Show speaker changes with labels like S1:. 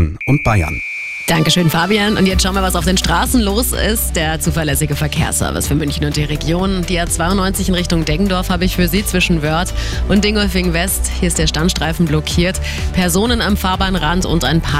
S1: Hessen und Bayern.
S2: Dankeschön, Fabian. Und jetzt schauen wir, was auf den Straßen los ist. Der zuverlässige Verkehrsservice für München und die Region. Die A92 in Richtung Deggendorf habe ich für Sie zwischen Wörth und Dingolfing West. Hier ist der Standstreifen blockiert. Personen am Fahrbahnrand und ein paar